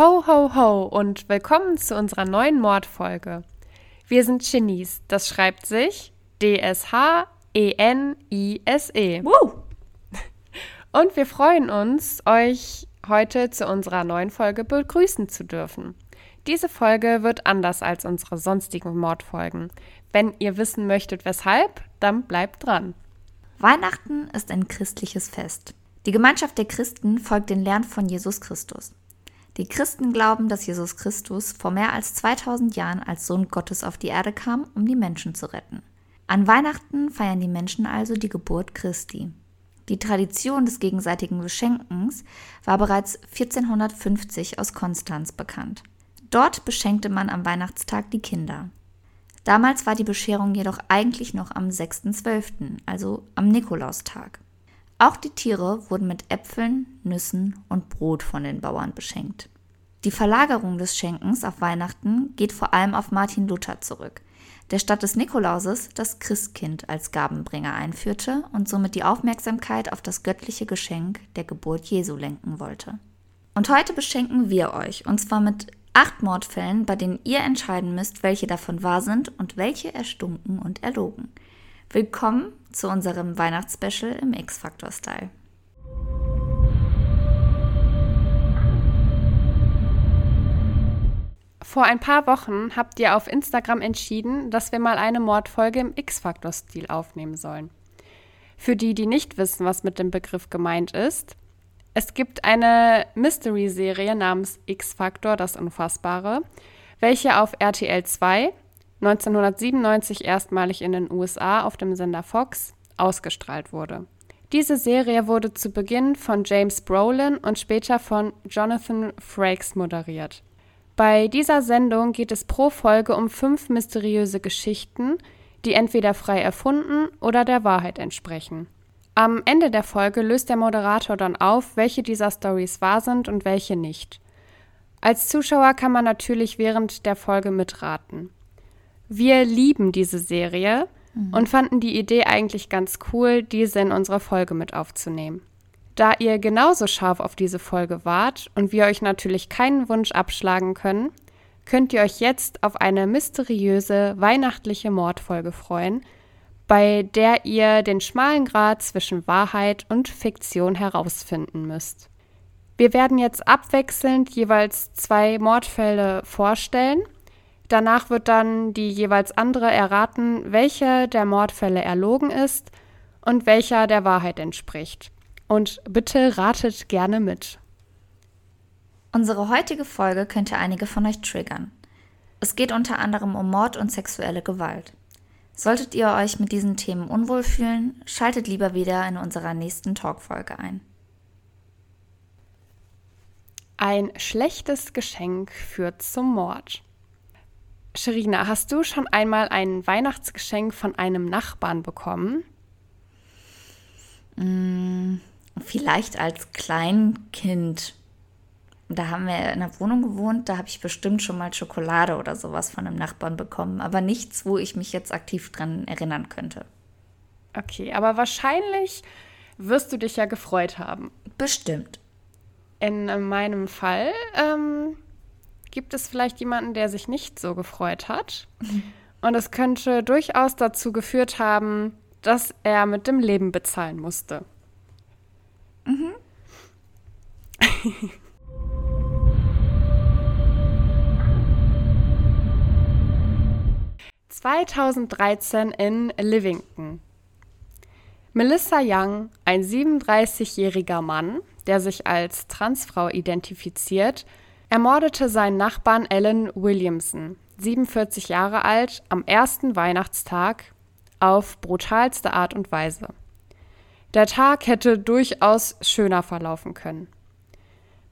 Ho, ho, ho und willkommen zu unserer neuen Mordfolge. Wir sind Genies. Das schreibt sich D-S-H-E-N-I-S-E. -E. Woo! Und wir freuen uns, euch heute zu unserer neuen Folge begrüßen zu dürfen. Diese Folge wird anders als unsere sonstigen Mordfolgen. Wenn ihr wissen möchtet, weshalb, dann bleibt dran. Weihnachten ist ein christliches Fest. Die Gemeinschaft der Christen folgt den Lehren von Jesus Christus. Die Christen glauben, dass Jesus Christus vor mehr als 2000 Jahren als Sohn Gottes auf die Erde kam, um die Menschen zu retten. An Weihnachten feiern die Menschen also die Geburt Christi. Die Tradition des gegenseitigen Beschenkens war bereits 1450 aus Konstanz bekannt. Dort beschenkte man am Weihnachtstag die Kinder. Damals war die Bescherung jedoch eigentlich noch am 6.12., also am Nikolaustag. Auch die Tiere wurden mit Äpfeln, Nüssen und Brot von den Bauern beschenkt. Die Verlagerung des Schenkens auf Weihnachten geht vor allem auf Martin Luther zurück, der statt des Nikolauses das Christkind als Gabenbringer einführte und somit die Aufmerksamkeit auf das göttliche Geschenk der Geburt Jesu lenken wollte. Und heute beschenken wir euch, und zwar mit acht Mordfällen, bei denen ihr entscheiden müsst, welche davon wahr sind und welche erstunken und erlogen. Willkommen zu unserem Weihnachtsspecial im X-Factor-Style. Vor ein paar Wochen habt ihr auf Instagram entschieden, dass wir mal eine Mordfolge im X-Factor-Stil aufnehmen sollen. Für die, die nicht wissen, was mit dem Begriff gemeint ist, es gibt eine Mystery-Serie namens X-Factor, das Unfassbare, welche auf RTL 2 1997 erstmalig in den USA auf dem Sender Fox ausgestrahlt wurde. Diese Serie wurde zu Beginn von James Brolin und später von Jonathan Frakes moderiert. Bei dieser Sendung geht es pro Folge um fünf mysteriöse Geschichten, die entweder frei erfunden oder der Wahrheit entsprechen. Am Ende der Folge löst der Moderator dann auf, welche dieser Stories wahr sind und welche nicht. Als Zuschauer kann man natürlich während der Folge mitraten. Wir lieben diese Serie mhm. und fanden die Idee eigentlich ganz cool, diese in unsere Folge mit aufzunehmen. Da ihr genauso scharf auf diese Folge wart und wir euch natürlich keinen Wunsch abschlagen können, könnt ihr euch jetzt auf eine mysteriöse weihnachtliche Mordfolge freuen, bei der ihr den schmalen Grad zwischen Wahrheit und Fiktion herausfinden müsst. Wir werden jetzt abwechselnd jeweils zwei Mordfälle vorstellen Danach wird dann die jeweils andere erraten, welche der Mordfälle erlogen ist und welcher der Wahrheit entspricht. Und bitte ratet gerne mit. Unsere heutige Folge könnte einige von euch triggern. Es geht unter anderem um Mord und sexuelle Gewalt. Solltet ihr euch mit diesen Themen unwohl fühlen, schaltet lieber wieder in unserer nächsten Talkfolge ein. Ein schlechtes Geschenk führt zum Mord. Sherina, hast du schon einmal ein Weihnachtsgeschenk von einem Nachbarn bekommen? Mm, vielleicht als Kleinkind. Da haben wir in einer Wohnung gewohnt, da habe ich bestimmt schon mal Schokolade oder sowas von einem Nachbarn bekommen, aber nichts, wo ich mich jetzt aktiv dran erinnern könnte. Okay, aber wahrscheinlich wirst du dich ja gefreut haben. Bestimmt. In meinem Fall ähm, gibt es vielleicht jemanden, der sich nicht so gefreut hat. Und es könnte durchaus dazu geführt haben, dass er mit dem Leben bezahlen musste. Mhm. 2013 in Livington. Melissa Young, ein 37-jähriger Mann, der sich als Transfrau identifiziert, ermordete seinen Nachbarn Alan Williamson, 47 Jahre alt, am ersten Weihnachtstag auf brutalste Art und Weise. Der Tag hätte durchaus schöner verlaufen können.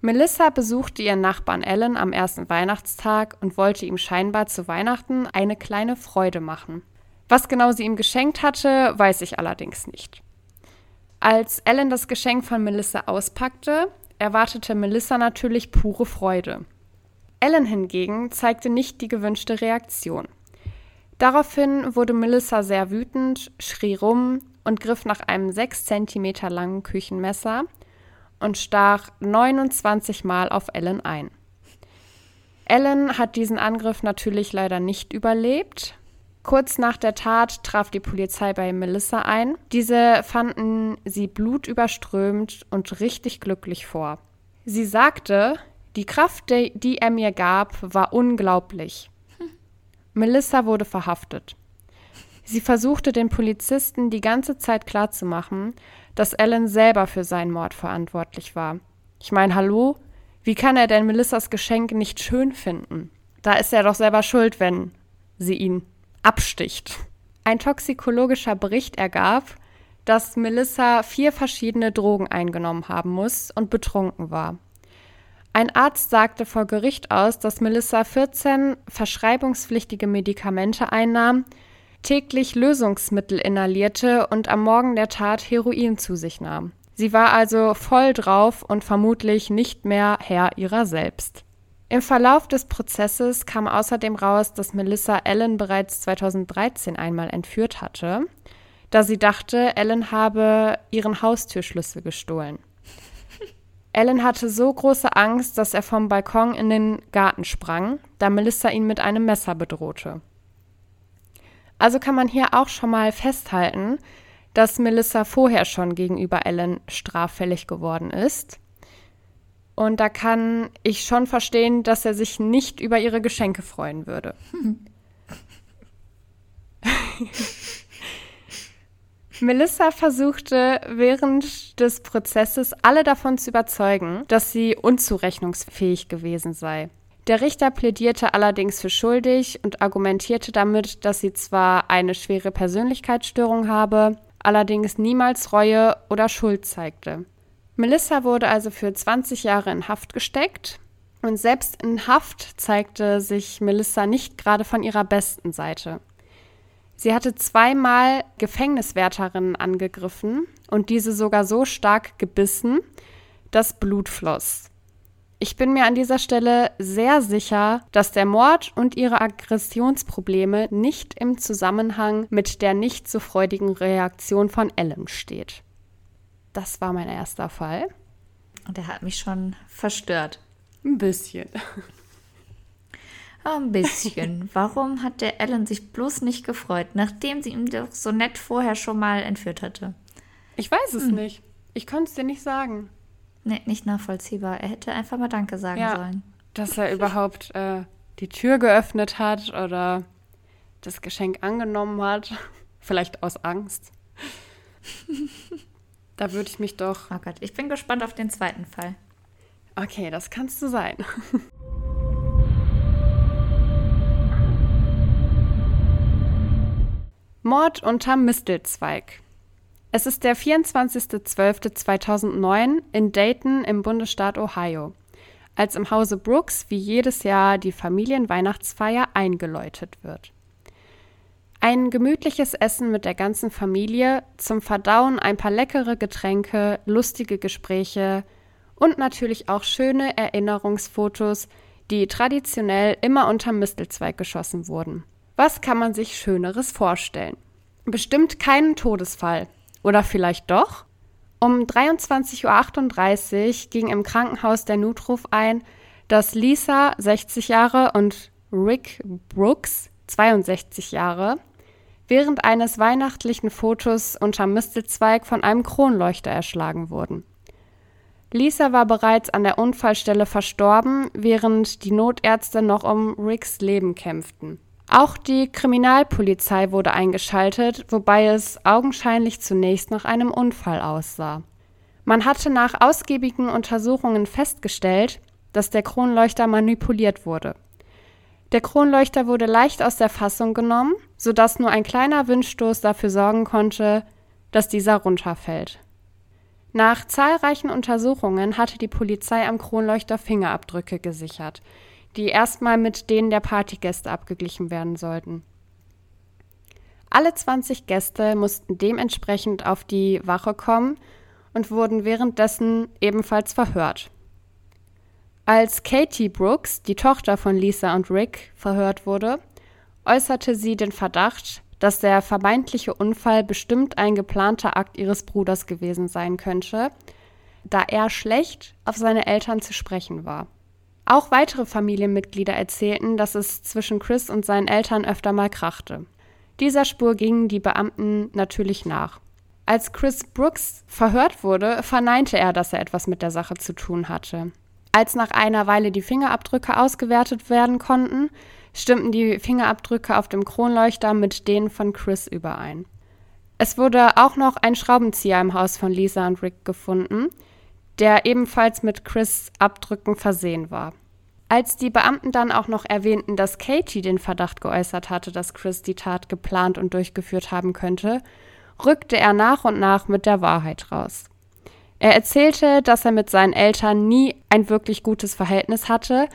Melissa besuchte ihren Nachbarn Alan am ersten Weihnachtstag und wollte ihm scheinbar zu Weihnachten eine kleine Freude machen. Was genau sie ihm geschenkt hatte, weiß ich allerdings nicht. Als Alan das Geschenk von Melissa auspackte, erwartete Melissa natürlich pure Freude. Ellen hingegen zeigte nicht die gewünschte Reaktion. Daraufhin wurde Melissa sehr wütend, schrie rum und griff nach einem 6 cm langen Küchenmesser und stach 29 Mal auf Ellen ein. Ellen hat diesen Angriff natürlich leider nicht überlebt. Kurz nach der Tat traf die Polizei bei Melissa ein. Diese fanden sie blutüberströmt und richtig glücklich vor. Sie sagte, die Kraft, die er mir gab, war unglaublich. Melissa wurde verhaftet. Sie versuchte den Polizisten die ganze Zeit klarzumachen, dass Alan selber für seinen Mord verantwortlich war. Ich meine, hallo? Wie kann er denn Melissas Geschenk nicht schön finden? Da ist er doch selber schuld, wenn sie ihn absticht. Ein toxikologischer Bericht ergab, dass Melissa vier verschiedene Drogen eingenommen haben muss und betrunken war. Ein Arzt sagte vor Gericht aus, dass Melissa 14 verschreibungspflichtige Medikamente einnahm, täglich Lösungsmittel inhalierte und am Morgen der Tat Heroin zu sich nahm. Sie war also voll drauf und vermutlich nicht mehr Herr ihrer selbst. Im Verlauf des Prozesses kam außerdem raus, dass Melissa Ellen bereits 2013 einmal entführt hatte, da sie dachte, Ellen habe ihren Haustürschlüssel gestohlen. Ellen hatte so große Angst, dass er vom Balkon in den Garten sprang, da Melissa ihn mit einem Messer bedrohte. Also kann man hier auch schon mal festhalten, dass Melissa vorher schon gegenüber Ellen straffällig geworden ist. Und da kann ich schon verstehen, dass er sich nicht über ihre Geschenke freuen würde. Melissa versuchte während des Prozesses alle davon zu überzeugen, dass sie unzurechnungsfähig gewesen sei. Der Richter plädierte allerdings für schuldig und argumentierte damit, dass sie zwar eine schwere Persönlichkeitsstörung habe, allerdings niemals Reue oder Schuld zeigte. Melissa wurde also für 20 Jahre in Haft gesteckt und selbst in Haft zeigte sich Melissa nicht gerade von ihrer besten Seite. Sie hatte zweimal Gefängniswärterinnen angegriffen und diese sogar so stark gebissen, dass Blut floss. Ich bin mir an dieser Stelle sehr sicher, dass der Mord und ihre Aggressionsprobleme nicht im Zusammenhang mit der nicht so freudigen Reaktion von Ellen steht. Das war mein erster Fall. Und er hat mich schon verstört. Ein bisschen. Ein bisschen. Warum hat der Ellen sich bloß nicht gefreut, nachdem sie ihn doch so nett vorher schon mal entführt hatte? Ich weiß es hm. nicht. Ich konnte es dir nicht sagen. Nee, nicht nachvollziehbar. Er hätte einfach mal Danke sagen ja, sollen. Dass er überhaupt äh, die Tür geöffnet hat oder das Geschenk angenommen hat. Vielleicht aus Angst. da würde ich mich doch. Oh Gott, ich bin gespannt auf den zweiten Fall. Okay, das kannst du sein. Mord unterm Mistelzweig. Es ist der 24.12.2009 in Dayton im Bundesstaat Ohio, als im Hause Brooks wie jedes Jahr die Familienweihnachtsfeier eingeläutet wird. Ein gemütliches Essen mit der ganzen Familie, zum Verdauen ein paar leckere Getränke, lustige Gespräche und natürlich auch schöne Erinnerungsfotos, die traditionell immer unterm Mistelzweig geschossen wurden. Was kann man sich Schöneres vorstellen? Bestimmt keinen Todesfall, oder vielleicht doch? Um 23.38 Uhr ging im Krankenhaus der Notruf ein, dass Lisa, 60 Jahre, und Rick Brooks, 62 Jahre, während eines weihnachtlichen Fotos unterm Mistelzweig von einem Kronleuchter erschlagen wurden. Lisa war bereits an der Unfallstelle verstorben, während die Notärzte noch um Ricks Leben kämpften. Auch die Kriminalpolizei wurde eingeschaltet, wobei es augenscheinlich zunächst nach einem Unfall aussah. Man hatte nach ausgiebigen Untersuchungen festgestellt, dass der Kronleuchter manipuliert wurde. Der Kronleuchter wurde leicht aus der Fassung genommen, sodass nur ein kleiner Windstoß dafür sorgen konnte, dass dieser runterfällt. Nach zahlreichen Untersuchungen hatte die Polizei am Kronleuchter Fingerabdrücke gesichert, die erstmal mit denen der Partygäste abgeglichen werden sollten. Alle 20 Gäste mussten dementsprechend auf die Wache kommen und wurden währenddessen ebenfalls verhört. Als Katie Brooks, die Tochter von Lisa und Rick, verhört wurde, äußerte sie den Verdacht, dass der vermeintliche Unfall bestimmt ein geplanter Akt ihres Bruders gewesen sein könnte, da er schlecht auf seine Eltern zu sprechen war. Auch weitere Familienmitglieder erzählten, dass es zwischen Chris und seinen Eltern öfter mal krachte. Dieser Spur gingen die Beamten natürlich nach. Als Chris Brooks verhört wurde, verneinte er, dass er etwas mit der Sache zu tun hatte. Als nach einer Weile die Fingerabdrücke ausgewertet werden konnten, stimmten die Fingerabdrücke auf dem Kronleuchter mit denen von Chris überein. Es wurde auch noch ein Schraubenzieher im Haus von Lisa und Rick gefunden, der ebenfalls mit Chris Abdrücken versehen war. Als die Beamten dann auch noch erwähnten, dass Katie den Verdacht geäußert hatte, dass Chris die Tat geplant und durchgeführt haben könnte, rückte er nach und nach mit der Wahrheit raus. Er erzählte, dass er mit seinen Eltern nie ein wirklich gutes Verhältnis hatte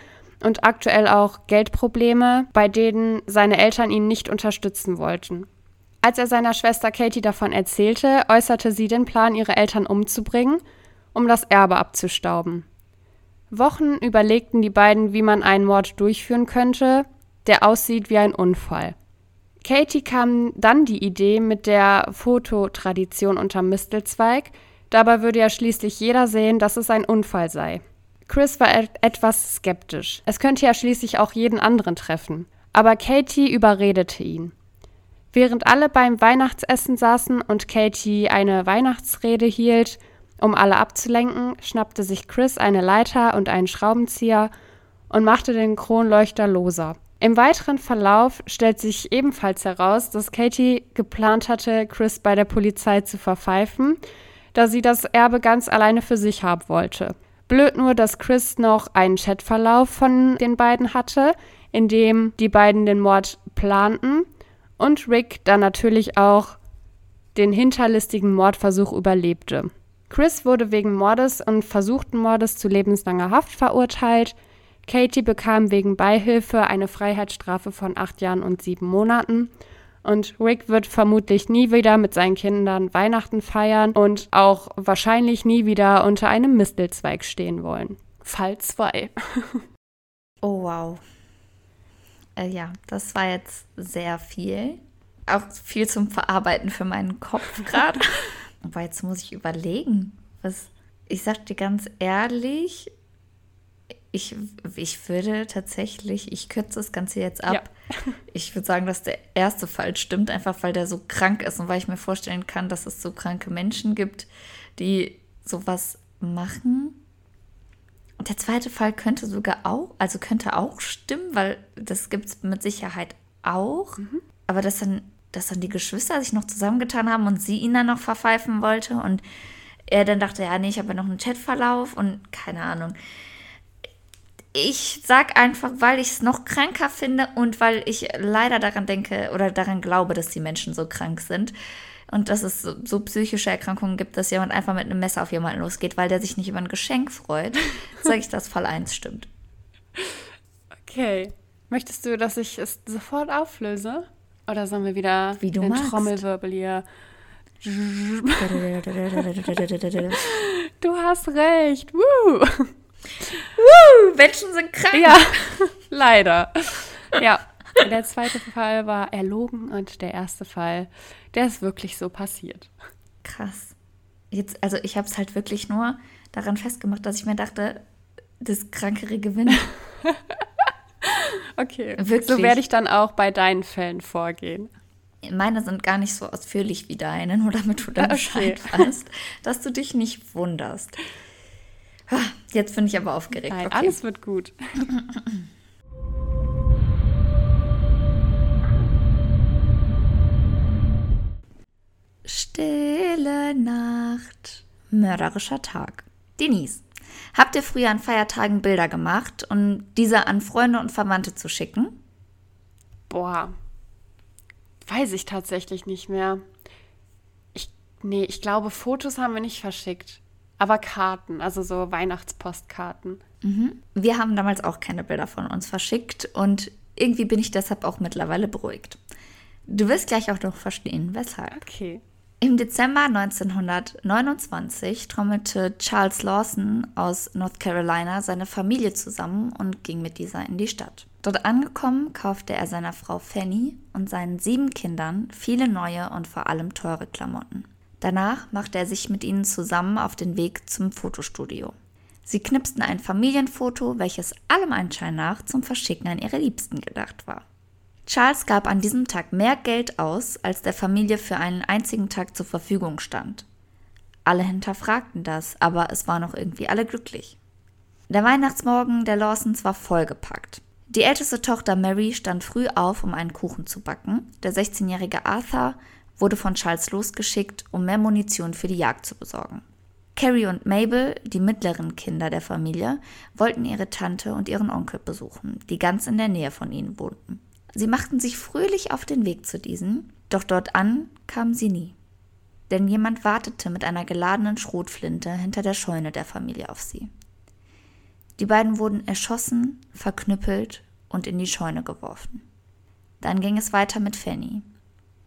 und aktuell auch Geldprobleme, bei denen seine Eltern ihn nicht unterstützen wollten. Als er seiner Schwester Katie davon erzählte, äußerte sie den Plan, ihre Eltern umzubringen, um das Erbe abzustauben. Wochen überlegten die beiden, wie man einen Mord durchführen könnte, der aussieht wie ein Unfall. Katie kam dann die Idee mit der Fototradition unterm Mistelzweig, dabei würde ja schließlich jeder sehen, dass es ein Unfall sei. Chris war et etwas skeptisch. Es könnte ja schließlich auch jeden anderen treffen. Aber Katie überredete ihn. Während alle beim Weihnachtsessen saßen und Katie eine Weihnachtsrede hielt, um alle abzulenken, schnappte sich Chris eine Leiter und einen Schraubenzieher und machte den Kronleuchter loser. Im weiteren Verlauf stellt sich ebenfalls heraus, dass Katie geplant hatte, Chris bei der Polizei zu verpfeifen, da sie das Erbe ganz alleine für sich haben wollte. Blöd nur, dass Chris noch einen Chatverlauf von den beiden hatte, in dem die beiden den Mord planten und Rick dann natürlich auch den hinterlistigen Mordversuch überlebte. Chris wurde wegen Mordes und versuchten Mordes zu lebenslanger Haft verurteilt. Katie bekam wegen Beihilfe eine Freiheitsstrafe von acht Jahren und sieben Monaten. Und Rick wird vermutlich nie wieder mit seinen Kindern Weihnachten feiern und auch wahrscheinlich nie wieder unter einem Mistelzweig stehen wollen. Fall 2. oh wow. Äh, ja, das war jetzt sehr viel. Auch viel zum Verarbeiten für meinen Kopf gerade. Aber jetzt muss ich überlegen, was. Ich sag dir ganz ehrlich, ich, ich würde tatsächlich, ich kürze das Ganze jetzt ab. Ja. Ich würde sagen, dass der erste Fall stimmt, einfach weil der so krank ist und weil ich mir vorstellen kann, dass es so kranke Menschen gibt, die sowas machen. Und der zweite Fall könnte sogar auch, also könnte auch stimmen, weil das gibt es mit Sicherheit auch. Mhm. Aber dass dann, dass dann die Geschwister sich noch zusammengetan haben und sie ihn dann noch verpfeifen wollte und er dann dachte, ja, nee, ich habe ja noch einen Chatverlauf und keine Ahnung. Ich sag einfach, weil ich es noch kränker finde und weil ich leider daran denke oder daran glaube, dass die Menschen so krank sind, und dass es so, so, psychische Erkrankungen gibt, dass jemand einfach mit einem Messer auf jemanden losgeht, weil der sich nicht über ein Geschenk freut, sage ich, dass Fall 1 stimmt. Okay. Möchtest du, dass ich es sofort auflöse? Oder sollen wir wieder Wie du den magst. Trommelwirbel hier? du hast recht. Woo! Woo! Menschen sind krank. Ja, leider. Ja, der zweite Fall war erlogen und der erste Fall, der ist wirklich so passiert. Krass. Jetzt, also ich habe es halt wirklich nur daran festgemacht, dass ich mir dachte, das Krankere gewinnt. okay. Wirklich. So werde ich dann auch bei deinen Fällen vorgehen. Meine sind gar nicht so ausführlich wie deine, nur damit du dann Bescheid okay. weißt, dass du dich nicht wunderst. Jetzt bin ich aber aufgeregt. Nein, okay. alles wird gut. Stille Nacht, mörderischer Tag. Denise, habt ihr früher an Feiertagen Bilder gemacht und diese an Freunde und Verwandte zu schicken? Boah, weiß ich tatsächlich nicht mehr. Ich, nee, ich glaube, Fotos haben wir nicht verschickt. Aber Karten, also so Weihnachtspostkarten. Mhm. Wir haben damals auch keine Bilder von uns verschickt und irgendwie bin ich deshalb auch mittlerweile beruhigt. Du wirst gleich auch noch verstehen, weshalb. Okay. Im Dezember 1929 trommelte Charles Lawson aus North Carolina seine Familie zusammen und ging mit dieser in die Stadt. Dort angekommen kaufte er seiner Frau Fanny und seinen sieben Kindern viele neue und vor allem teure Klamotten. Danach machte er sich mit ihnen zusammen auf den Weg zum Fotostudio. Sie knipsten ein Familienfoto, welches allem Anschein nach zum Verschicken an ihre Liebsten gedacht war. Charles gab an diesem Tag mehr Geld aus, als der Familie für einen einzigen Tag zur Verfügung stand. Alle hinterfragten das, aber es waren noch irgendwie alle glücklich. Der Weihnachtsmorgen der Lawsons war vollgepackt. Die älteste Tochter Mary stand früh auf, um einen Kuchen zu backen. Der 16-jährige Arthur wurde von Charles losgeschickt, um mehr Munition für die Jagd zu besorgen. Carrie und Mabel, die mittleren Kinder der Familie, wollten ihre Tante und ihren Onkel besuchen, die ganz in der Nähe von ihnen wohnten. Sie machten sich fröhlich auf den Weg zu diesen, doch dort an kamen sie nie. Denn jemand wartete mit einer geladenen Schrotflinte hinter der Scheune der Familie auf sie. Die beiden wurden erschossen, verknüppelt und in die Scheune geworfen. Dann ging es weiter mit Fanny.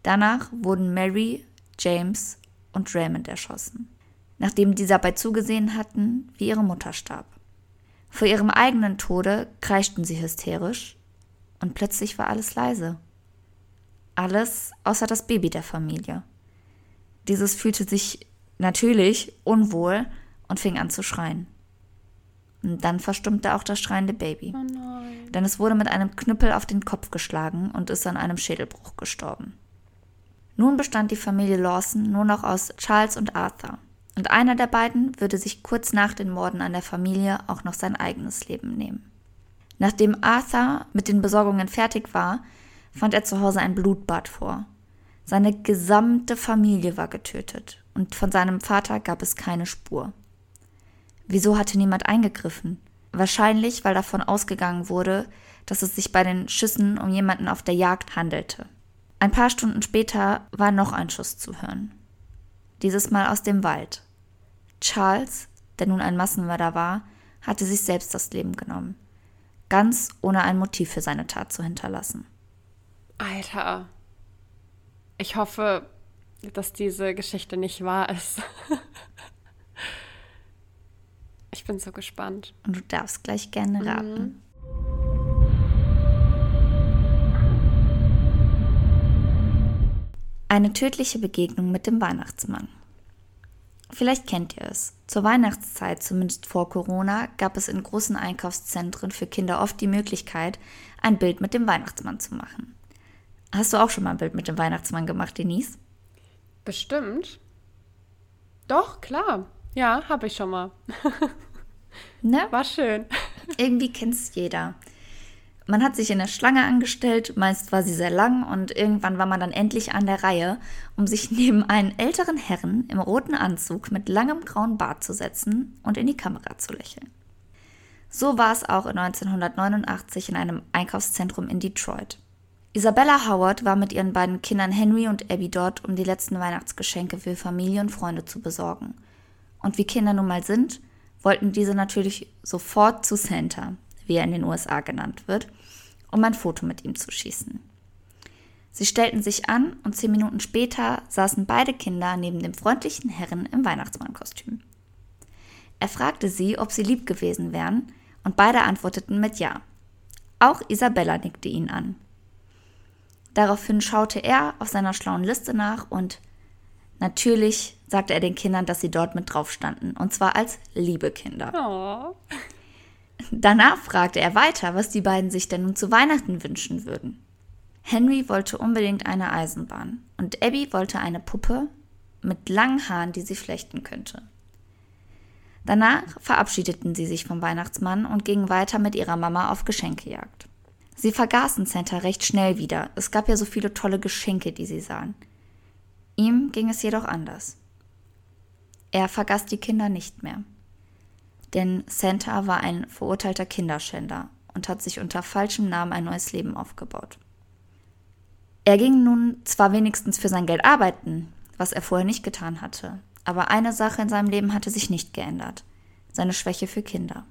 Danach wurden Mary, James und Raymond erschossen, nachdem diese dabei zugesehen hatten, wie ihre Mutter starb. Vor ihrem eigenen Tode kreischten sie hysterisch und plötzlich war alles leise. Alles außer das Baby der Familie. Dieses fühlte sich natürlich unwohl und fing an zu schreien. Und dann verstummte auch das schreiende Baby. Oh Denn es wurde mit einem Knüppel auf den Kopf geschlagen und ist an einem Schädelbruch gestorben. Nun bestand die Familie Lawson nur noch aus Charles und Arthur. Und einer der beiden würde sich kurz nach den Morden an der Familie auch noch sein eigenes Leben nehmen. Nachdem Arthur mit den Besorgungen fertig war, fand er zu Hause ein Blutbad vor. Seine gesamte Familie war getötet und von seinem Vater gab es keine Spur. Wieso hatte niemand eingegriffen? Wahrscheinlich, weil davon ausgegangen wurde, dass es sich bei den Schüssen um jemanden auf der Jagd handelte. Ein paar Stunden später war noch ein Schuss zu hören. Dieses Mal aus dem Wald. Charles, der nun ein Massenmörder war, hatte sich selbst das Leben genommen. Ganz ohne ein Motiv für seine Tat zu hinterlassen. Alter. Ich hoffe, dass diese Geschichte nicht wahr ist. Ich bin so gespannt. Und du darfst gleich gerne mhm. raten. Mhm. Eine tödliche Begegnung mit dem Weihnachtsmann. Vielleicht kennt ihr es. Zur Weihnachtszeit, zumindest vor Corona, gab es in großen Einkaufszentren für Kinder oft die Möglichkeit, ein Bild mit dem Weihnachtsmann zu machen. Hast du auch schon mal ein Bild mit dem Weihnachtsmann gemacht, Denise? Bestimmt. Doch, klar. Ja, habe ich schon mal. Ne? War schön. Irgendwie kennt es jeder. Man hat sich in der Schlange angestellt, meist war sie sehr lang und irgendwann war man dann endlich an der Reihe, um sich neben einen älteren Herrn im roten Anzug mit langem grauen Bart zu setzen und in die Kamera zu lächeln. So war es auch in 1989 in einem Einkaufszentrum in Detroit. Isabella Howard war mit ihren beiden Kindern Henry und Abby dort, um die letzten Weihnachtsgeschenke für Familie und Freunde zu besorgen. Und wie Kinder nun mal sind, wollten diese natürlich sofort zu Santa, wie er in den USA genannt wird, um ein Foto mit ihm zu schießen. Sie stellten sich an und zehn Minuten später saßen beide Kinder neben dem freundlichen Herrn im Weihnachtsmannkostüm. Er fragte sie, ob sie lieb gewesen wären, und beide antworteten mit Ja. Auch Isabella nickte ihn an. Daraufhin schaute er auf seiner schlauen Liste nach und natürlich sagte er den Kindern, dass sie dort mit drauf standen, und zwar als liebe Kinder. Oh. Danach fragte er weiter, was die beiden sich denn nun zu Weihnachten wünschen würden. Henry wollte unbedingt eine Eisenbahn und Abby wollte eine Puppe mit langen Haaren, die sie flechten könnte. Danach verabschiedeten sie sich vom Weihnachtsmann und gingen weiter mit ihrer Mama auf Geschenkejagd. Sie vergaßen Santa recht schnell wieder. Es gab ja so viele tolle Geschenke, die sie sahen. Ihm ging es jedoch anders. Er vergaß die Kinder nicht mehr. Denn Santa war ein verurteilter Kinderschänder und hat sich unter falschem Namen ein neues Leben aufgebaut. Er ging nun zwar wenigstens für sein Geld arbeiten, was er vorher nicht getan hatte, aber eine Sache in seinem Leben hatte sich nicht geändert, seine Schwäche für Kinder.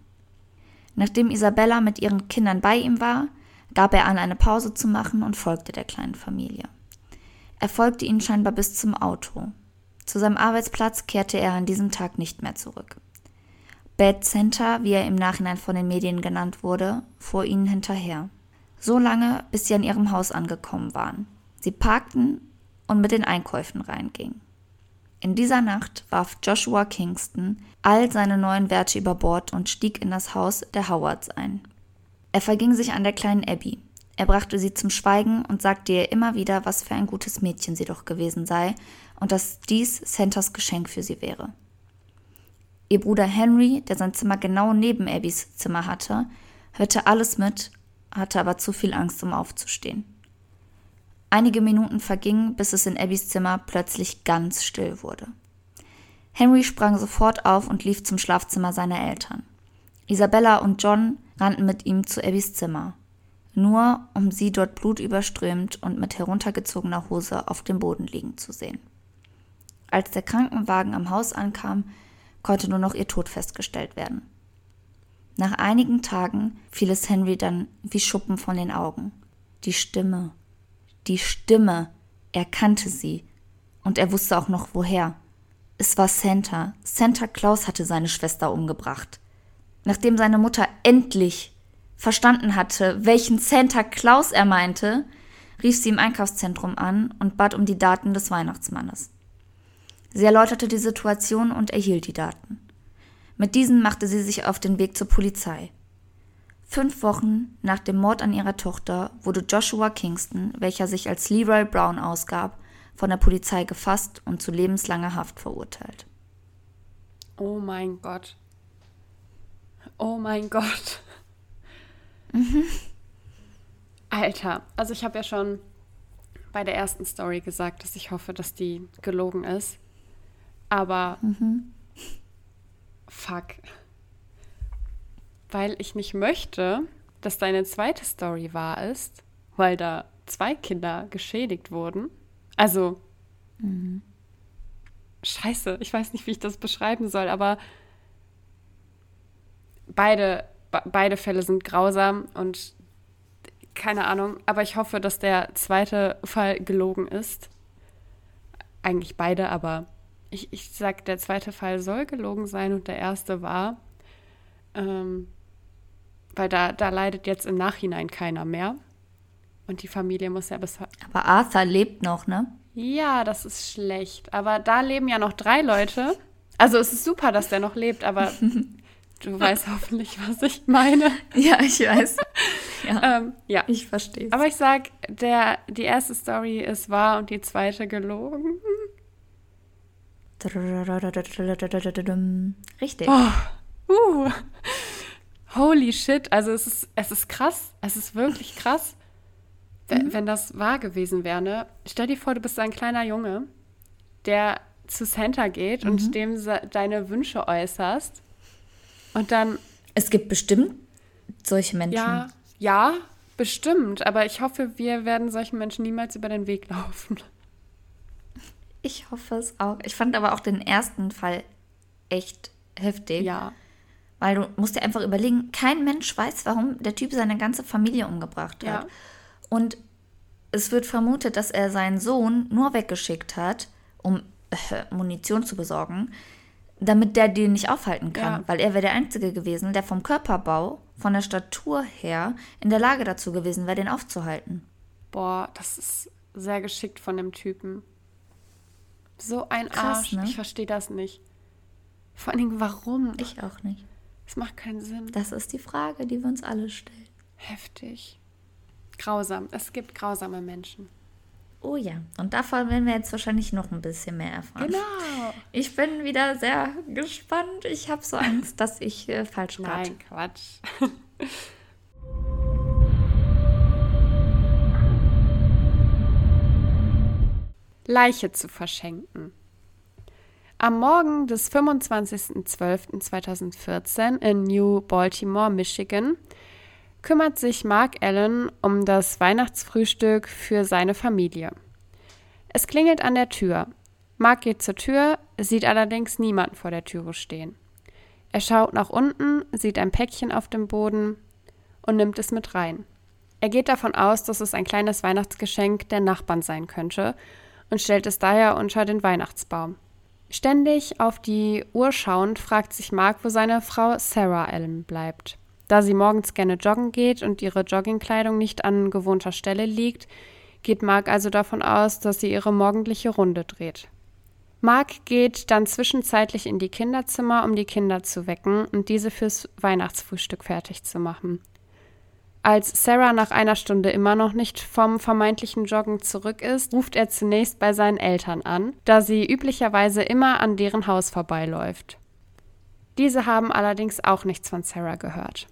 Nachdem Isabella mit ihren Kindern bei ihm war, gab er an, eine Pause zu machen und folgte der kleinen Familie. Er folgte ihnen scheinbar bis zum Auto, zu seinem Arbeitsplatz kehrte er an diesem Tag nicht mehr zurück. Bad Center, wie er im Nachhinein von den Medien genannt wurde, fuhr ihnen hinterher. So lange, bis sie an ihrem Haus angekommen waren. Sie parkten und mit den Einkäufen reingingen. In dieser Nacht warf Joshua Kingston all seine neuen Werte über Bord und stieg in das Haus der Howards ein. Er verging sich an der kleinen Abby. Er brachte sie zum Schweigen und sagte ihr immer wieder, was für ein gutes Mädchen sie doch gewesen sei und dass dies Santas Geschenk für sie wäre. Ihr Bruder Henry, der sein Zimmer genau neben Abbys Zimmer hatte, hörte alles mit, hatte aber zu viel Angst, um aufzustehen. Einige Minuten vergingen, bis es in Abbys Zimmer plötzlich ganz still wurde. Henry sprang sofort auf und lief zum Schlafzimmer seiner Eltern. Isabella und John rannten mit ihm zu Abbys Zimmer, nur um sie dort blutüberströmt und mit heruntergezogener Hose auf dem Boden liegen zu sehen. Als der Krankenwagen am Haus ankam, konnte nur noch ihr Tod festgestellt werden. Nach einigen Tagen fiel es Henry dann wie Schuppen von den Augen. Die Stimme, die Stimme, er kannte sie. Und er wusste auch noch woher. Es war Santa. Santa Claus hatte seine Schwester umgebracht. Nachdem seine Mutter endlich verstanden hatte, welchen Santa Claus er meinte, rief sie im Einkaufszentrum an und bat um die Daten des Weihnachtsmannes. Sie erläuterte die Situation und erhielt die Daten. Mit diesen machte sie sich auf den Weg zur Polizei. Fünf Wochen nach dem Mord an ihrer Tochter wurde Joshua Kingston, welcher sich als Leroy Brown ausgab, von der Polizei gefasst und zu lebenslanger Haft verurteilt. Oh mein Gott. Oh mein Gott. Mhm. Alter, also ich habe ja schon bei der ersten Story gesagt, dass ich hoffe, dass die gelogen ist. Aber mhm. fuck weil ich nicht möchte, dass deine zweite Story wahr ist, weil da zwei Kinder geschädigt wurden. Also, mhm. scheiße, ich weiß nicht, wie ich das beschreiben soll, aber beide, beide Fälle sind grausam und keine Ahnung, aber ich hoffe, dass der zweite Fall gelogen ist. Eigentlich beide, aber ich, ich sag, der zweite Fall soll gelogen sein und der erste war. Ähm, weil da, da leidet jetzt im Nachhinein keiner mehr. Und die Familie muss ja bis. Aber Arthur lebt noch, ne? Ja, das ist schlecht. Aber da leben ja noch drei Leute. Also es ist super, dass der noch lebt, aber du weißt hoffentlich, was ich meine. Ja, ich weiß. Ja, ähm, ja. ich verstehe. Aber ich sag, der, die erste Story ist wahr und die zweite gelogen. Richtig. Oh, uh holy shit, also es ist, es ist krass, es ist wirklich krass, mhm. wenn das wahr gewesen wäre. Stell dir vor, du bist ein kleiner Junge, der zu Santa geht mhm. und dem deine Wünsche äußerst und dann. Es gibt bestimmt solche Menschen. Ja, ja, bestimmt. Aber ich hoffe, wir werden solchen Menschen niemals über den Weg laufen. Ich hoffe es auch. Ich fand aber auch den ersten Fall echt heftig. Ja. Weil du musst dir einfach überlegen, kein Mensch weiß, warum der Typ seine ganze Familie umgebracht hat. Ja. Und es wird vermutet, dass er seinen Sohn nur weggeschickt hat, um äh, Munition zu besorgen, damit der den nicht aufhalten kann. Ja. Weil er wäre der Einzige gewesen, der vom Körperbau, von der Statur her, in der Lage dazu gewesen wäre, den aufzuhalten. Boah, das ist sehr geschickt von dem Typen. So ein Krass, Arsch. Ne? Ich verstehe das nicht. Vor allen Dingen, warum? Ich auch nicht. Es macht keinen Sinn. Das ist die Frage, die wir uns alle stellen. Heftig. Grausam. Es gibt grausame Menschen. Oh ja, und davon werden wir jetzt wahrscheinlich noch ein bisschen mehr erfahren. Genau. Ich bin wieder sehr gespannt. Ich habe so Angst, dass ich äh, falsch rate. Nein, Quatsch. Leiche zu verschenken. Am Morgen des 25.12.2014 in New Baltimore, Michigan, kümmert sich Mark Allen um das Weihnachtsfrühstück für seine Familie. Es klingelt an der Tür. Mark geht zur Tür, sieht allerdings niemanden vor der Türe stehen. Er schaut nach unten, sieht ein Päckchen auf dem Boden und nimmt es mit rein. Er geht davon aus, dass es ein kleines Weihnachtsgeschenk der Nachbarn sein könnte und stellt es daher unter den Weihnachtsbaum. Ständig auf die Uhr schauend fragt sich Mark, wo seine Frau Sarah Allen bleibt. Da sie morgens gerne joggen geht und ihre Joggingkleidung nicht an gewohnter Stelle liegt, geht Mark also davon aus, dass sie ihre morgendliche Runde dreht. Mark geht dann zwischenzeitlich in die Kinderzimmer, um die Kinder zu wecken und diese fürs Weihnachtsfrühstück fertig zu machen. Als Sarah nach einer Stunde immer noch nicht vom vermeintlichen Joggen zurück ist, ruft er zunächst bei seinen Eltern an, da sie üblicherweise immer an deren Haus vorbeiläuft. Diese haben allerdings auch nichts von Sarah gehört.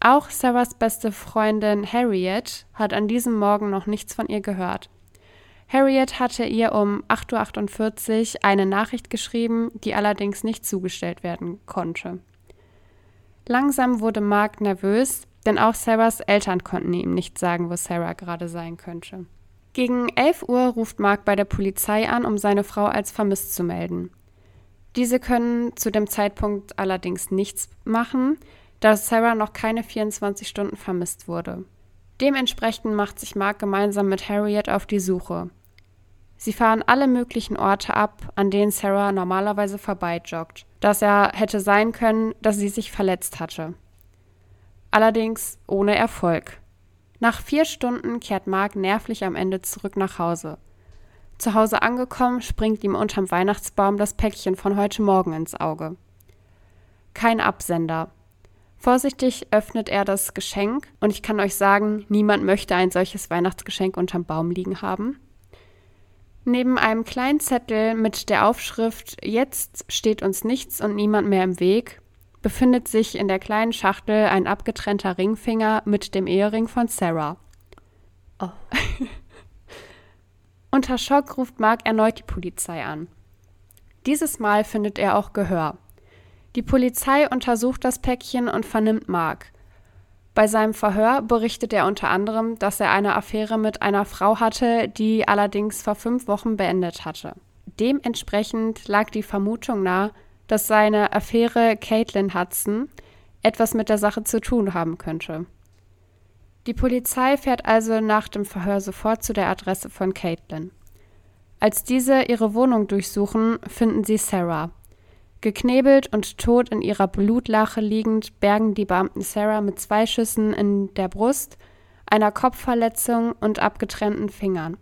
Auch Sarahs beste Freundin Harriet hat an diesem Morgen noch nichts von ihr gehört. Harriet hatte ihr um 8.48 Uhr eine Nachricht geschrieben, die allerdings nicht zugestellt werden konnte. Langsam wurde Mark nervös, denn auch Sarahs Eltern konnten ihm nicht sagen, wo Sarah gerade sein könnte. Gegen 11 Uhr ruft Mark bei der Polizei an, um seine Frau als vermisst zu melden. Diese können zu dem Zeitpunkt allerdings nichts machen, da Sarah noch keine 24 Stunden vermisst wurde. Dementsprechend macht sich Mark gemeinsam mit Harriet auf die Suche. Sie fahren alle möglichen Orte ab, an denen Sarah normalerweise vorbeijoggt, dass er hätte sein können, dass sie sich verletzt hatte allerdings ohne Erfolg. Nach vier Stunden kehrt Mark nervlich am Ende zurück nach Hause. Zu Hause angekommen, springt ihm unterm Weihnachtsbaum das Päckchen von heute Morgen ins Auge. Kein Absender. Vorsichtig öffnet er das Geschenk und ich kann euch sagen, niemand möchte ein solches Weihnachtsgeschenk unterm Baum liegen haben. Neben einem kleinen Zettel mit der Aufschrift Jetzt steht uns nichts und niemand mehr im Weg befindet sich in der kleinen Schachtel ein abgetrennter Ringfinger mit dem Ehering von Sarah. Oh. Unter Schock ruft Mark erneut die Polizei an. Dieses Mal findet er auch Gehör. Die Polizei untersucht das Päckchen und vernimmt Mark. Bei seinem Verhör berichtet er unter anderem, dass er eine Affäre mit einer Frau hatte, die allerdings vor fünf Wochen beendet hatte. Dementsprechend lag die Vermutung nahe, dass seine Affäre Caitlin Hudson etwas mit der Sache zu tun haben könnte. Die Polizei fährt also nach dem Verhör sofort zu der Adresse von Caitlin. Als diese ihre Wohnung durchsuchen, finden sie Sarah. Geknebelt und tot in ihrer Blutlache liegend, bergen die Beamten Sarah mit zwei Schüssen in der Brust, einer Kopfverletzung und abgetrennten Fingern.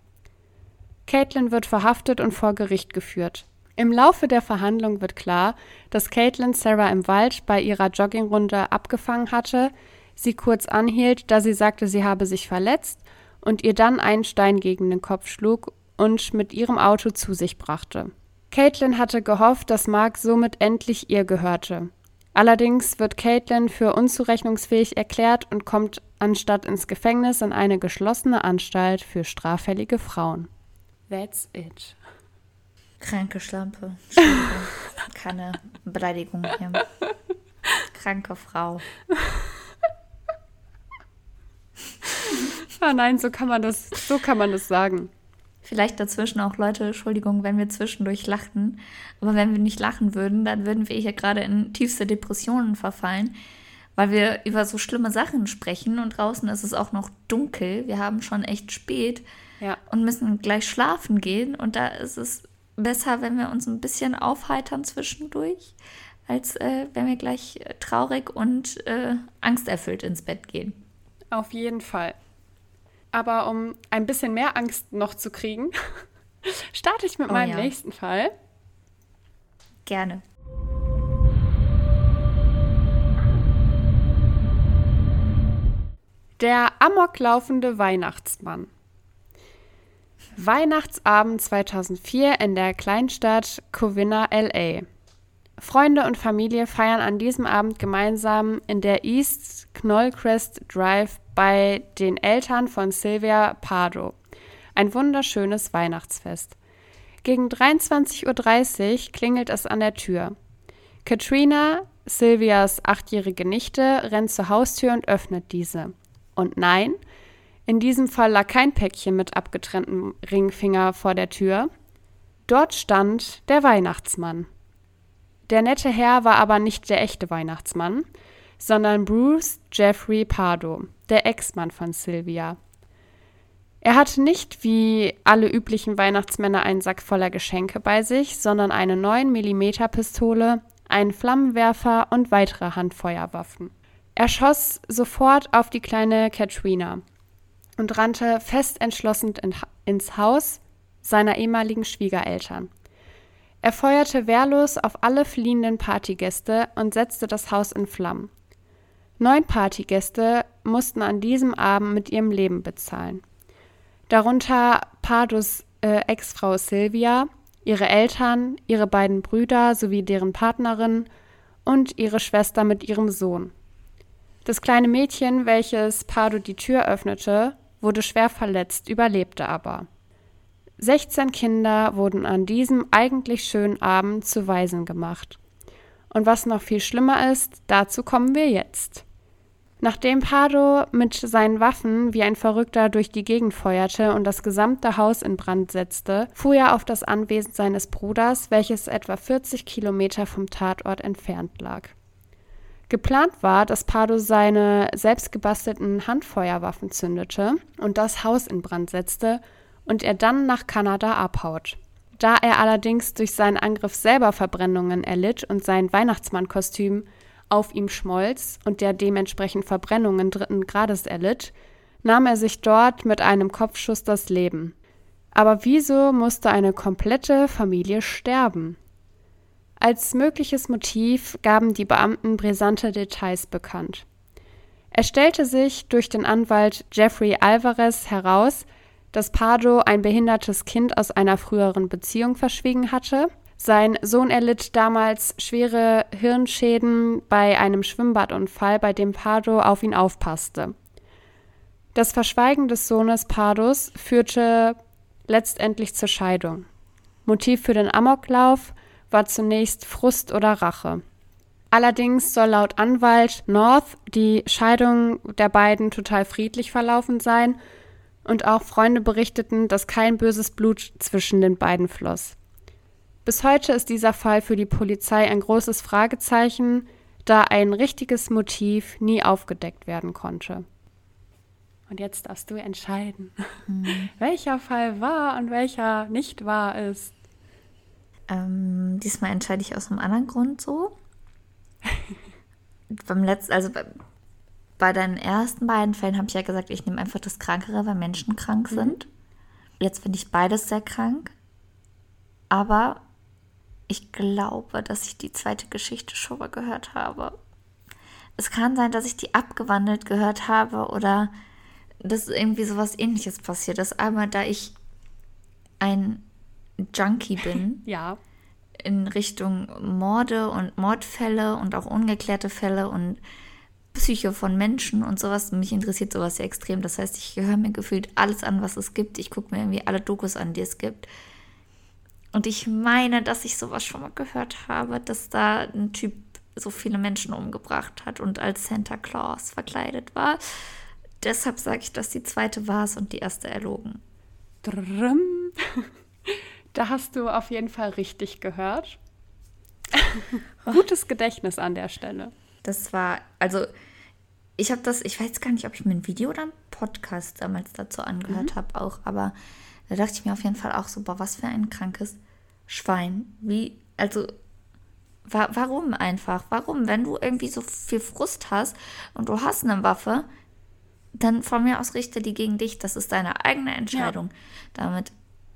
Caitlin wird verhaftet und vor Gericht geführt. Im Laufe der Verhandlung wird klar, dass Caitlin Sarah im Wald bei ihrer Joggingrunde abgefangen hatte, sie kurz anhielt, da sie sagte, sie habe sich verletzt und ihr dann einen Stein gegen den Kopf schlug und mit ihrem Auto zu sich brachte. Caitlin hatte gehofft, dass Mark somit endlich ihr gehörte. Allerdings wird Caitlin für unzurechnungsfähig erklärt und kommt anstatt ins Gefängnis in eine geschlossene Anstalt für straffällige Frauen. That's it. Kranke Schlampe. Keine Beleidigung hier. Kranke Frau. Ah nein, so kann man das, so kann man das sagen. Vielleicht dazwischen auch Leute, Entschuldigung, wenn wir zwischendurch lachten. Aber wenn wir nicht lachen würden, dann würden wir hier gerade in tiefste Depressionen verfallen, weil wir über so schlimme Sachen sprechen und draußen ist es auch noch dunkel. Wir haben schon echt spät ja. und müssen gleich schlafen gehen und da ist es besser, wenn wir uns ein bisschen aufheitern zwischendurch, als äh, wenn wir gleich äh, traurig und äh, angsterfüllt ins Bett gehen. Auf jeden Fall. Aber um ein bisschen mehr Angst noch zu kriegen, starte ich mit oh, meinem ja. nächsten Fall. Gerne. Der amoklaufende Weihnachtsmann. Weihnachtsabend 2004 in der Kleinstadt Covina, LA. Freunde und Familie feiern an diesem Abend gemeinsam in der East Knollcrest Drive bei den Eltern von Sylvia Pardo. Ein wunderschönes Weihnachtsfest. Gegen 23.30 Uhr klingelt es an der Tür. Katrina, Sylvias achtjährige Nichte, rennt zur Haustür und öffnet diese. Und nein, in diesem Fall lag kein Päckchen mit abgetrenntem Ringfinger vor der Tür. Dort stand der Weihnachtsmann. Der nette Herr war aber nicht der echte Weihnachtsmann, sondern Bruce Jeffrey Pardo, der Ex-Mann von Sylvia. Er hatte nicht wie alle üblichen Weihnachtsmänner einen Sack voller Geschenke bei sich, sondern eine 9 mm Pistole, einen Flammenwerfer und weitere Handfeuerwaffen. Er schoss sofort auf die kleine Katrina, und rannte fest entschlossen in, ins Haus seiner ehemaligen Schwiegereltern. Er feuerte wehrlos auf alle fliehenden Partygäste und setzte das Haus in Flammen. Neun Partygäste mussten an diesem Abend mit ihrem Leben bezahlen. Darunter Pardos äh, Ex-Frau Silvia, ihre Eltern, ihre beiden Brüder sowie deren Partnerin und ihre Schwester mit ihrem Sohn. Das kleine Mädchen, welches Pardo die Tür öffnete, wurde schwer verletzt, überlebte aber. 16 Kinder wurden an diesem eigentlich schönen Abend zu Waisen gemacht. Und was noch viel schlimmer ist, dazu kommen wir jetzt. Nachdem Pardo mit seinen Waffen wie ein Verrückter durch die Gegend feuerte und das gesamte Haus in Brand setzte, fuhr er auf das Anwesen seines Bruders, welches etwa 40 Kilometer vom Tatort entfernt lag. Geplant war, dass Pardo seine selbstgebastelten Handfeuerwaffen zündete und das Haus in Brand setzte und er dann nach Kanada abhaut. Da er allerdings durch seinen Angriff selber Verbrennungen erlitt und sein Weihnachtsmannkostüm auf ihm schmolz und der dementsprechend Verbrennungen dritten Grades erlitt, nahm er sich dort mit einem Kopfschuss das Leben. Aber wieso musste eine komplette Familie sterben? Als mögliches Motiv gaben die Beamten brisante Details bekannt. Es stellte sich durch den Anwalt Jeffrey Alvarez heraus, dass Pardo ein behindertes Kind aus einer früheren Beziehung verschwiegen hatte. Sein Sohn erlitt damals schwere Hirnschäden bei einem Schwimmbadunfall, bei dem Pardo auf ihn aufpasste. Das Verschweigen des Sohnes Pardos führte letztendlich zur Scheidung. Motiv für den Amoklauf war zunächst Frust oder Rache. Allerdings soll laut Anwalt North die Scheidung der beiden total friedlich verlaufen sein und auch Freunde berichteten, dass kein böses Blut zwischen den beiden floss. Bis heute ist dieser Fall für die Polizei ein großes Fragezeichen, da ein richtiges Motiv nie aufgedeckt werden konnte. Und jetzt darfst du entscheiden, mhm. welcher Fall wahr und welcher nicht wahr ist. Ähm, diesmal entscheide ich aus einem anderen Grund so. Beim letzten, also bei, bei deinen ersten beiden Fällen habe ich ja gesagt, ich nehme einfach das Krankere, weil Menschen krank mhm. sind. Jetzt finde ich beides sehr krank. Aber ich glaube, dass ich die zweite Geschichte schon mal gehört habe. Es kann sein, dass ich die abgewandelt gehört habe oder dass irgendwie sowas ähnliches passiert ist. Einmal, da ich ein Junkie bin. ja. In Richtung Morde und Mordfälle und auch ungeklärte Fälle und Psyche von Menschen und sowas. Mich interessiert sowas sehr extrem. Das heißt, ich höre mir gefühlt alles an, was es gibt. Ich gucke mir irgendwie alle Dokus an, die es gibt. Und ich meine, dass ich sowas schon mal gehört habe, dass da ein Typ so viele Menschen umgebracht hat und als Santa Claus verkleidet war. Deshalb sage ich, dass die zweite war es und die erste erlogen. Drrrm. Da hast du auf jeden Fall richtig gehört. Gutes Gedächtnis an der Stelle. Das war, also ich habe das, ich weiß gar nicht, ob ich mir ein Video oder einen Podcast damals dazu angehört mhm. habe auch, aber da dachte ich mir auf jeden Fall auch so, boah, was für ein krankes Schwein. Wie, also wa warum einfach? Warum, wenn du irgendwie so viel Frust hast und du hast eine Waffe, dann von mir aus richte die gegen dich. Das ist deine eigene Entscheidung. Ja. Damit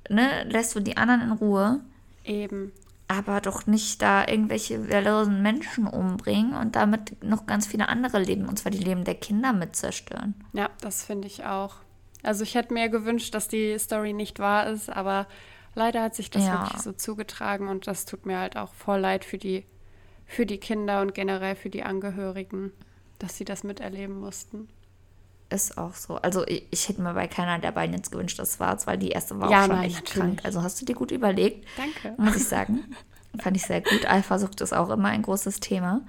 ne, lässt du die anderen in Ruhe. Eben. Aber doch nicht da irgendwelche wehrlosen Menschen umbringen und damit noch ganz viele andere Leben, und zwar die Leben der Kinder mit zerstören. Ja, das finde ich auch. Also ich hätte mir gewünscht, dass die Story nicht wahr ist, aber leider hat sich das ja. wirklich so zugetragen und das tut mir halt auch voll leid für die, für die Kinder und generell für die Angehörigen, dass sie das miterleben mussten ist auch so. Also ich, ich, hätte mir bei keiner der beiden jetzt gewünscht, dass es war, weil die erste war ja, auch schon nein, echt natürlich. krank. Also hast du dir gut überlegt. Danke. Muss ich sagen. Fand ich sehr gut. Eifersucht ist auch immer ein großes Thema.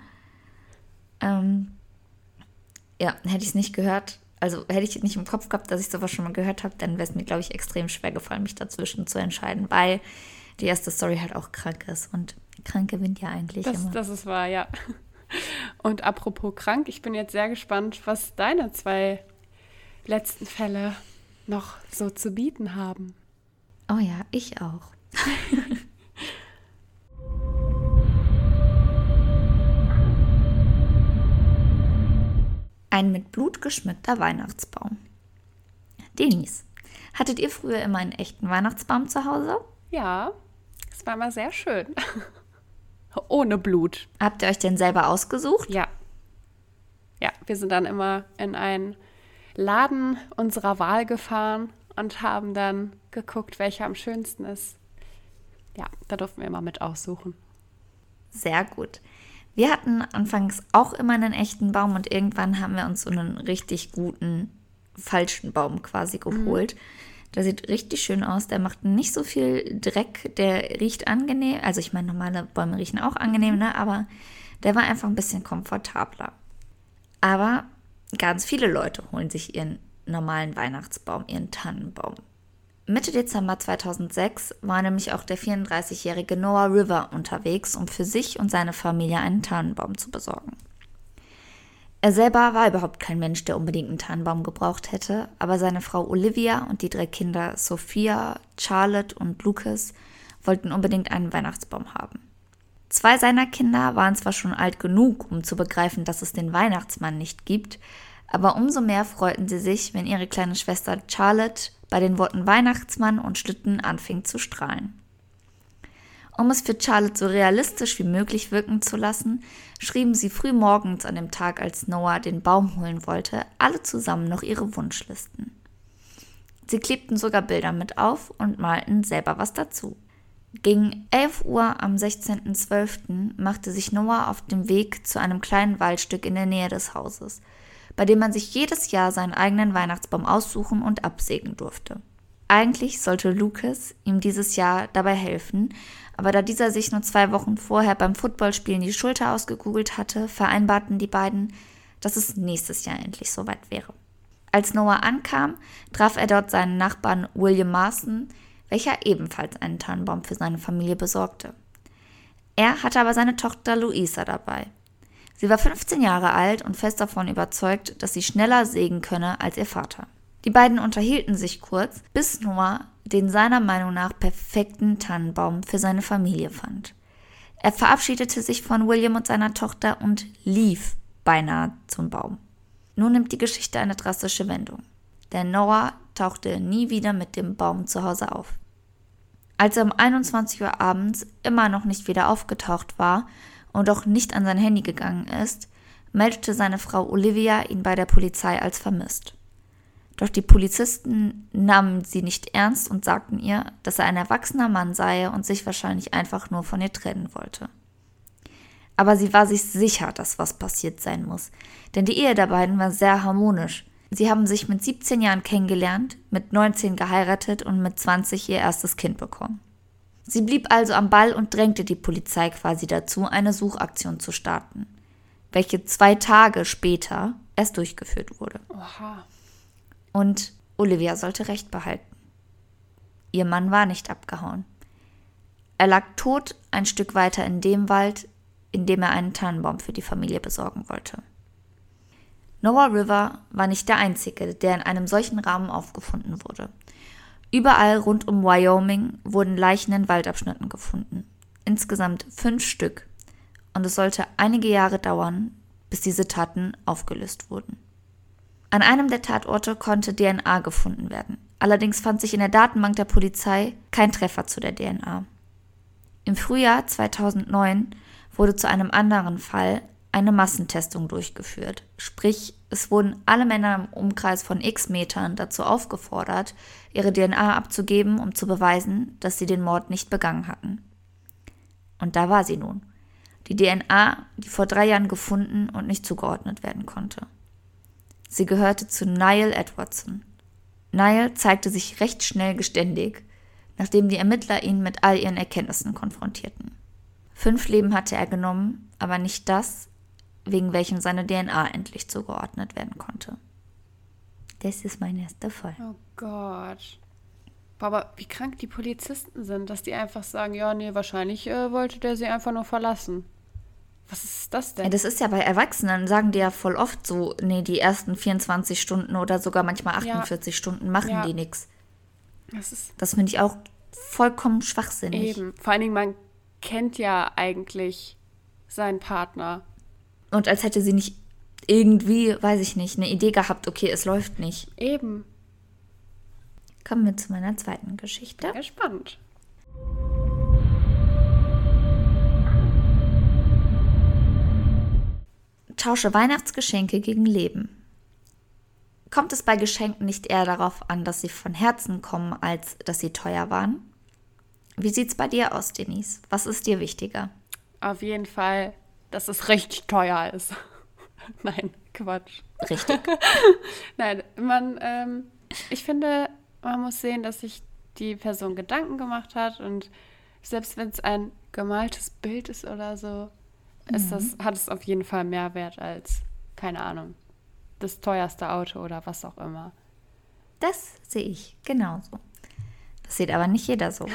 Ähm, ja, hätte ich es nicht gehört, also hätte ich nicht im Kopf gehabt, dass ich sowas schon mal gehört habe, dann wäre es mir, glaube ich, extrem schwer gefallen, mich dazwischen zu entscheiden, weil die erste Story halt auch krank ist. Und krank gewinnt ja eigentlich das, immer. Das ist wahr, ja. Und apropos krank, ich bin jetzt sehr gespannt, was deine zwei letzten Fälle noch so zu bieten haben. Oh ja, ich auch. Ein mit Blut geschmückter Weihnachtsbaum. Denise, hattet ihr früher immer einen echten Weihnachtsbaum zu Hause? Ja, Das war immer sehr schön. Ohne Blut. Habt ihr euch denn selber ausgesucht? Ja. Ja, wir sind dann immer in einen Laden unserer Wahl gefahren und haben dann geguckt, welcher am schönsten ist. Ja, da durften wir immer mit aussuchen. Sehr gut. Wir hatten anfangs auch immer einen echten Baum und irgendwann haben wir uns so einen richtig guten falschen Baum quasi geholt. Mhm. Der sieht richtig schön aus. Der macht nicht so viel Dreck. Der riecht angenehm. Also ich meine, normale Bäume riechen auch angenehm, ne? Aber der war einfach ein bisschen komfortabler. Aber ganz viele Leute holen sich ihren normalen Weihnachtsbaum, ihren Tannenbaum. Mitte Dezember 2006 war nämlich auch der 34-jährige Noah River unterwegs, um für sich und seine Familie einen Tannenbaum zu besorgen. Er selber war überhaupt kein Mensch, der unbedingt einen Tannenbaum gebraucht hätte, aber seine Frau Olivia und die drei Kinder Sophia, Charlotte und Lucas wollten unbedingt einen Weihnachtsbaum haben. Zwei seiner Kinder waren zwar schon alt genug, um zu begreifen, dass es den Weihnachtsmann nicht gibt, aber umso mehr freuten sie sich, wenn ihre kleine Schwester Charlotte bei den Worten Weihnachtsmann und Schlitten anfing zu strahlen. Um es für Charlotte so realistisch wie möglich wirken zu lassen, schrieben sie früh morgens an dem Tag, als Noah den Baum holen wollte, alle zusammen noch ihre Wunschlisten. Sie klebten sogar Bilder mit auf und malten selber was dazu. Gegen 11 Uhr am 16.12. machte sich Noah auf den Weg zu einem kleinen Waldstück in der Nähe des Hauses, bei dem man sich jedes Jahr seinen eigenen Weihnachtsbaum aussuchen und absägen durfte. Eigentlich sollte Lucas ihm dieses Jahr dabei helfen, aber da dieser sich nur zwei Wochen vorher beim Footballspielen die Schulter ausgekugelt hatte, vereinbarten die beiden, dass es nächstes Jahr endlich soweit wäre. Als Noah ankam, traf er dort seinen Nachbarn William Marston, welcher ebenfalls einen Tannenbaum für seine Familie besorgte. Er hatte aber seine Tochter Luisa dabei. Sie war 15 Jahre alt und fest davon überzeugt, dass sie schneller sägen könne als ihr Vater. Die beiden unterhielten sich kurz, bis Noah den seiner Meinung nach perfekten Tannenbaum für seine Familie fand. Er verabschiedete sich von William und seiner Tochter und lief beinahe zum Baum. Nun nimmt die Geschichte eine drastische Wendung. Denn Noah tauchte nie wieder mit dem Baum zu Hause auf. Als er um 21 Uhr abends immer noch nicht wieder aufgetaucht war und auch nicht an sein Handy gegangen ist, meldete seine Frau Olivia ihn bei der Polizei als vermisst. Doch die Polizisten nahmen sie nicht ernst und sagten ihr, dass er ein erwachsener Mann sei und sich wahrscheinlich einfach nur von ihr trennen wollte. Aber sie war sich sicher, dass was passiert sein muss, denn die Ehe der beiden war sehr harmonisch. Sie haben sich mit 17 Jahren kennengelernt, mit 19 geheiratet und mit 20 ihr erstes Kind bekommen. Sie blieb also am Ball und drängte die Polizei quasi dazu, eine Suchaktion zu starten, welche zwei Tage später erst durchgeführt wurde. Oha. Und Olivia sollte Recht behalten. Ihr Mann war nicht abgehauen. Er lag tot ein Stück weiter in dem Wald, in dem er einen Tannenbaum für die Familie besorgen wollte. Noah River war nicht der einzige, der in einem solchen Rahmen aufgefunden wurde. Überall rund um Wyoming wurden Leichen in Waldabschnitten gefunden. Insgesamt fünf Stück. Und es sollte einige Jahre dauern, bis diese Taten aufgelöst wurden. An einem der Tatorte konnte DNA gefunden werden. Allerdings fand sich in der Datenbank der Polizei kein Treffer zu der DNA. Im Frühjahr 2009 wurde zu einem anderen Fall eine Massentestung durchgeführt. Sprich, es wurden alle Männer im Umkreis von x Metern dazu aufgefordert, ihre DNA abzugeben, um zu beweisen, dass sie den Mord nicht begangen hatten. Und da war sie nun. Die DNA, die vor drei Jahren gefunden und nicht zugeordnet werden konnte. Sie gehörte zu Niall Edwardson. Niall zeigte sich recht schnell geständig, nachdem die Ermittler ihn mit all ihren Erkenntnissen konfrontierten. Fünf Leben hatte er genommen, aber nicht das, wegen welchem seine DNA endlich zugeordnet werden konnte. Das ist mein erster Fall. Oh Gott. Aber wie krank die Polizisten sind, dass die einfach sagen, ja, nee, wahrscheinlich äh, wollte der sie einfach nur verlassen. Was ist das denn? Das ist ja bei Erwachsenen, sagen die ja voll oft so, nee, die ersten 24 Stunden oder sogar manchmal 48 ja. Stunden machen ja. die nichts. Das, das finde ich auch vollkommen schwachsinnig. Eben. Vor allen Dingen, man kennt ja eigentlich seinen Partner. Und als hätte sie nicht irgendwie, weiß ich nicht, eine Idee gehabt, okay, es läuft nicht. Eben. Kommen wir zu meiner zweiten Geschichte. Bin gespannt. Tausche Weihnachtsgeschenke gegen Leben. Kommt es bei Geschenken nicht eher darauf an, dass sie von Herzen kommen, als dass sie teuer waren? Wie sieht's bei dir aus, Denise? Was ist dir wichtiger? Auf jeden Fall, dass es richtig teuer ist. Nein, Quatsch. Richtig. Nein, man, ähm, ich finde, man muss sehen, dass sich die Person Gedanken gemacht hat und selbst wenn es ein gemaltes Bild ist oder so. Ist das, hat es auf jeden Fall mehr Wert als, keine Ahnung, das teuerste Auto oder was auch immer. Das sehe ich genauso. Das sieht aber nicht jeder so.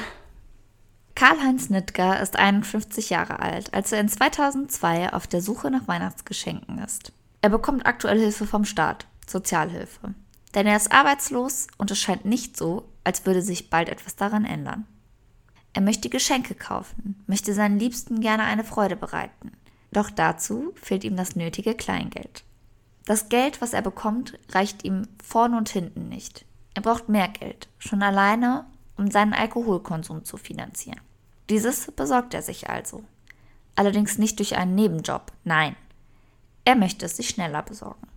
Karl-Heinz Nittger ist 51 Jahre alt, als er in 2002 auf der Suche nach Weihnachtsgeschenken ist. Er bekommt aktuell Hilfe vom Staat, Sozialhilfe. Denn er ist arbeitslos und es scheint nicht so, als würde sich bald etwas daran ändern. Er möchte Geschenke kaufen, möchte seinen Liebsten gerne eine Freude bereiten. Doch dazu fehlt ihm das nötige Kleingeld. Das Geld, was er bekommt, reicht ihm vorn und hinten nicht. Er braucht mehr Geld, schon alleine, um seinen Alkoholkonsum zu finanzieren. Dieses besorgt er sich also. Allerdings nicht durch einen Nebenjob, nein. Er möchte es sich schneller besorgen.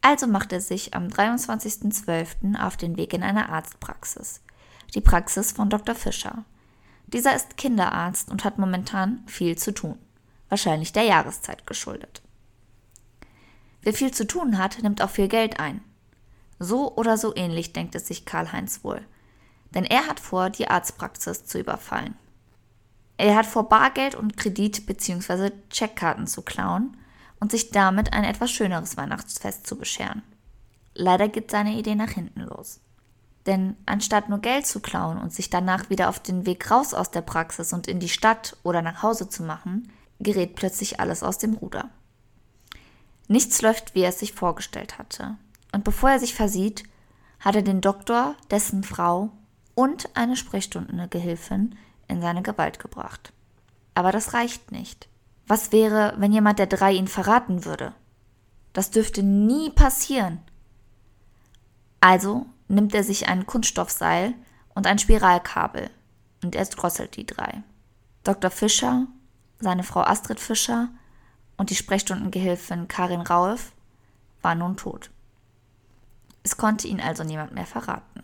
Also macht er sich am 23.12. auf den Weg in eine Arztpraxis. Die Praxis von Dr. Fischer. Dieser ist Kinderarzt und hat momentan viel zu tun. Wahrscheinlich der Jahreszeit geschuldet. Wer viel zu tun hat, nimmt auch viel Geld ein. So oder so ähnlich denkt es sich Karl-Heinz wohl. Denn er hat vor, die Arztpraxis zu überfallen. Er hat vor, Bargeld und Kredit- bzw. Checkkarten zu klauen und sich damit ein etwas schöneres Weihnachtsfest zu bescheren. Leider geht seine Idee nach hinten los. Denn anstatt nur Geld zu klauen und sich danach wieder auf den Weg raus aus der Praxis und in die Stadt oder nach Hause zu machen, gerät plötzlich alles aus dem Ruder. Nichts läuft, wie er es sich vorgestellt hatte. Und bevor er sich versieht, hat er den Doktor, dessen Frau und eine Sprechstundengehilfin in seine Gewalt gebracht. Aber das reicht nicht. Was wäre, wenn jemand der drei ihn verraten würde? Das dürfte nie passieren. Also nimmt er sich ein Kunststoffseil und ein Spiralkabel und er drosselt die drei. Dr. Fischer, seine Frau Astrid Fischer und die Sprechstundengehilfin Karin Rauf war nun tot. Es konnte ihn also niemand mehr verraten.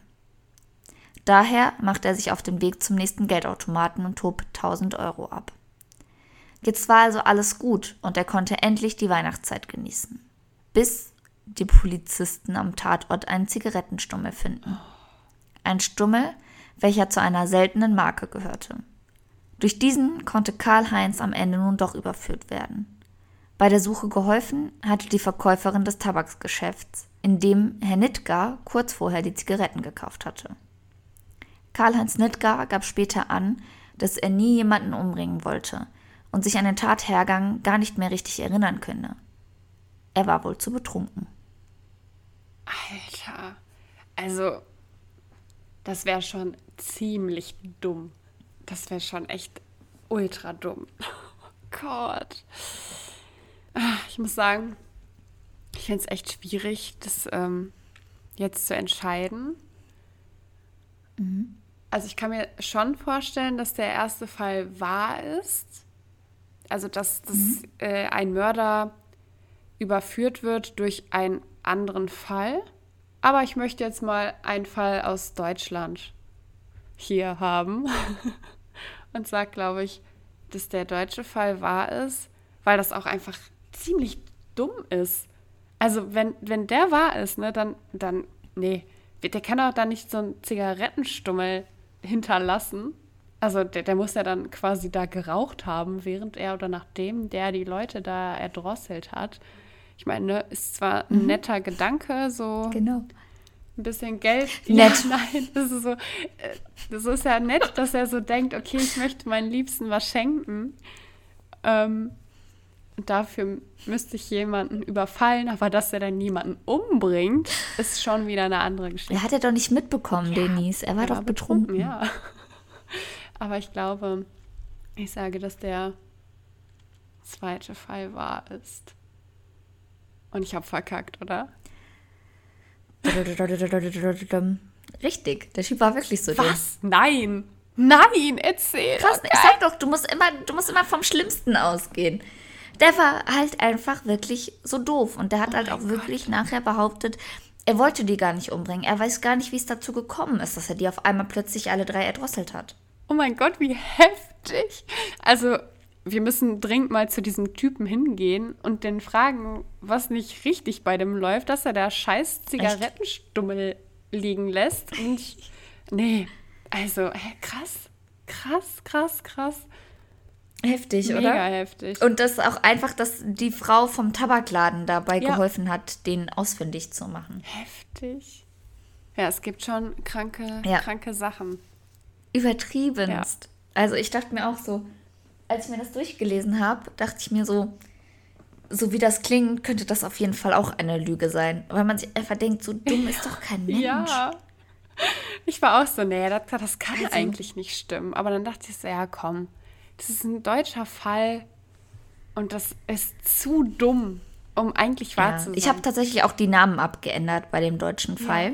Daher macht er sich auf den Weg zum nächsten Geldautomaten und hob 1000 Euro ab. Jetzt war also alles gut und er konnte endlich die Weihnachtszeit genießen. Bis die Polizisten am Tatort einen Zigarettenstummel finden. Ein Stummel, welcher zu einer seltenen Marke gehörte. Durch diesen konnte Karl-Heinz am Ende nun doch überführt werden. Bei der Suche geholfen hatte die Verkäuferin des Tabaksgeschäfts, in dem Herr Nittgar kurz vorher die Zigaretten gekauft hatte. Karl-Heinz Nittgar gab später an, dass er nie jemanden umbringen wollte und sich an den Tathergang gar nicht mehr richtig erinnern könne. Er war wohl zu betrunken. Alter, also das wäre schon ziemlich dumm. Das wäre schon echt ultra dumm. Oh Gott. Ah, ich muss sagen, ich finde es echt schwierig, das ähm, jetzt zu entscheiden. Mhm. Also ich kann mir schon vorstellen, dass der erste Fall wahr ist. Also dass, dass mhm. äh, ein Mörder überführt wird durch einen anderen Fall. Aber ich möchte jetzt mal einen Fall aus Deutschland hier haben. Und sage, glaube ich, dass der deutsche Fall wahr ist, weil das auch einfach ziemlich dumm ist. Also, wenn, wenn der wahr ist, ne, dann, dann, nee, der kann auch da nicht so einen Zigarettenstummel hinterlassen. Also, der, der muss ja dann quasi da geraucht haben, während er oder nachdem der die Leute da erdrosselt hat. Ich meine, ne, ist zwar ein mhm. netter Gedanke, so. Genau ein bisschen Geld. Nett. Ja, nein, das ist so, äh, das ist ja nett, dass er so denkt, okay, ich möchte meinen Liebsten was schenken. Ähm, dafür müsste ich jemanden überfallen, aber dass er dann niemanden umbringt, ist schon wieder eine andere Geschichte. Er hat ja doch nicht mitbekommen, ja, Denise. Er war er doch war betrunken. betrunken. Ja. Aber ich glaube, ich sage, dass der zweite Fall wahr ist. Und ich habe verkackt, oder? Richtig, der Typ war wirklich so. Was? Dumm. Nein! Nein, erzähl! Krass, ich sag doch, du musst immer, du musst immer vom Schlimmsten ausgehen. Der war halt einfach wirklich so doof. Und der hat Oh halt auch wirklich nachher behauptet, er wollte die gar nicht umbringen. Er weiß gar nicht, wie es dazu gekommen ist, dass er die auf einmal plötzlich alle drei erdrosselt hat. Oh mein Gott, wie heftig. Also, wir müssen dringend mal zu diesem Typen hingehen und den fragen, was nicht richtig bei dem läuft, dass er da scheiß Zigarettenstummel liegen lässt. Und nee, also, hä, krass, krass, krass, krass. Heftig, Mega oder? heftig. Und das auch einfach, dass die Frau vom Tabakladen dabei Ja. geholfen hat, den ausfindig zu machen. heftig. Ja, es gibt schon kranke, Ja. kranke Sachen. Übertriebenst. Also ich dachte mir auch so, als ich mir das durchgelesen habe, dachte ich mir so, so wie das klingt, könnte das auf jeden Fall auch eine Lüge sein. Weil man sich einfach denkt, so dumm ist doch kein Mensch. Ja. Ich war auch so, nee, das, das kann Also- eigentlich nicht stimmen. Aber dann dachte ich so, ja, komm, das ist ein deutscher Fall und das ist zu dumm, um eigentlich wahr Ja. zu sein. Ich habe tatsächlich auch die Namen abgeändert bei dem deutschen Fall.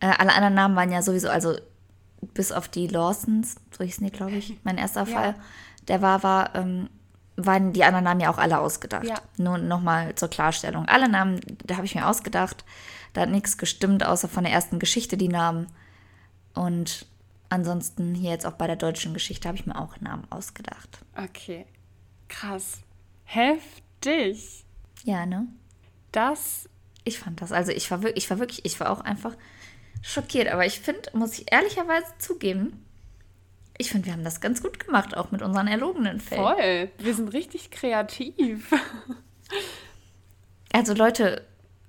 Äh, alle anderen Namen waren ja sowieso, also bis auf die Lawsons, so hießen die, glaube ich, mein erster Ja. Fall, der war, war, ähm, waren die anderen Namen ja auch alle ausgedacht. Ja. Nur nochmal zur Klarstellung. Alle Namen, da habe ich mir ausgedacht. Da hat nichts gestimmt, außer von der ersten Geschichte die Namen. Und ansonsten hier jetzt auch bei der deutschen Geschichte habe ich mir auch Namen ausgedacht. Okay, krass. Heftig. Ja, ne? Das, Ich fand das. Also ich war wirklich, ich war wirklich, ich war auch einfach schockiert. Aber ich finde, muss ich ehrlicherweise zugeben, ich finde, wir haben das ganz gut gemacht, auch mit unseren erlogenen Fällen. voll. Wir sind richtig kreativ. Also Leute,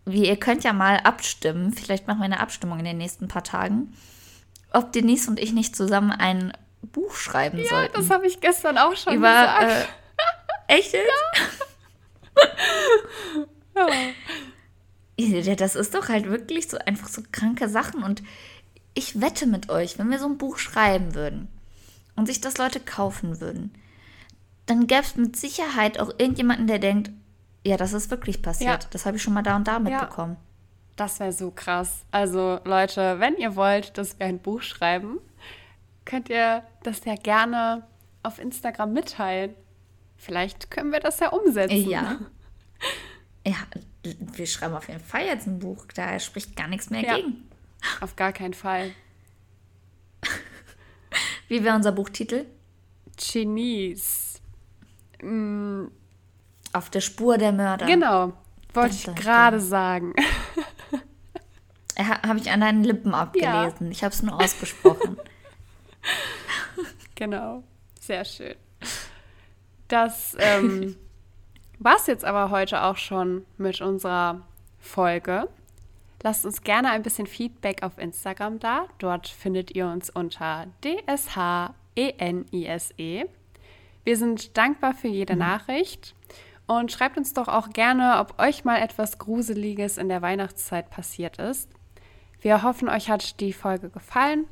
wie, ihr könnt ja mal abstimmen, vielleicht machen wir eine Abstimmung in den nächsten paar Tagen, ob Denise und ich nicht zusammen ein Buch schreiben Ja, sollten. das habe ich gestern auch schon Über, gesagt. äh, echt jetzt? Ja, das ist doch halt wirklich so einfach so kranke Sachen. Und ich wette mit euch, wenn wir so ein Buch schreiben würden und sich das Leute kaufen würden, dann gäbe es mit Sicherheit auch irgendjemanden, der denkt, ja, das ist wirklich passiert. Ja. Das habe ich schon mal da und da Ja. mitbekommen. Das wäre so krass. Also Leute, wenn ihr wollt, dass wir ein Buch schreiben, könnt ihr das ja gerne auf Instagram mitteilen. Vielleicht können wir das ja umsetzen. Ja. Ja, wir schreiben auf jeden Fall jetzt ein Buch. Da spricht gar nichts mehr Ja. gegen. Auf gar keinen Fall. Wie wäre unser Buchtitel? Genies. Mm, Auf der Spur der Mörder. genau. Wollte ich gerade sagen. Ha, habe ich an deinen Lippen abgelesen. Ich habe es nur ausgesprochen. Genau. Sehr schön. Das ähm, war es jetzt aber heute auch schon mit unserer Folge. Lasst uns gerne ein bisschen Feedback auf Instagram da. Dort findet ihr uns unter DSHENISE. E. Wir sind dankbar für jede Nachricht und schreibt uns doch auch gerne, ob euch mal etwas Gruseliges in der Weihnachtszeit passiert ist. Wir hoffen, euch hat die Folge gefallen.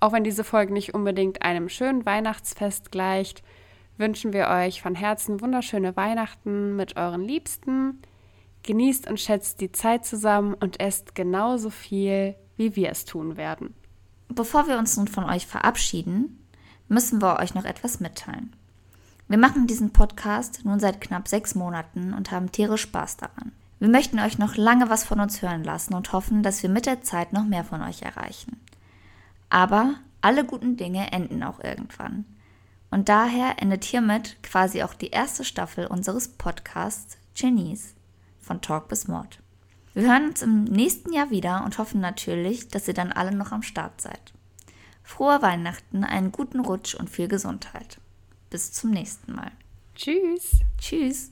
Auch wenn diese Folge nicht unbedingt einem schönen Weihnachtsfest gleicht, wünschen wir euch von Herzen wunderschöne Weihnachten mit euren Liebsten. Genießt und schätzt die Zeit zusammen und esst genauso viel, wie wir es tun werden. Bevor wir uns nun von euch verabschieden, müssen wir euch noch etwas mitteilen. Wir machen diesen Podcast nun seit knapp sechs Monaten und haben tierisch Spaß daran. Wir möchten euch noch lange was von uns hören lassen und hoffen, dass wir mit der Zeit noch mehr von euch erreichen. Aber alle guten Dinge enden auch irgendwann. Und daher endet hiermit quasi auch die erste Staffel unseres Podcasts Genies von Talk bis Mord. Wir hören uns im nächsten Jahr wieder und hoffen natürlich, dass ihr dann alle noch am Start seid. Frohe Weihnachten, einen guten Rutsch und viel Gesundheit. Bis zum nächsten Mal. Tschüss! Tschüss.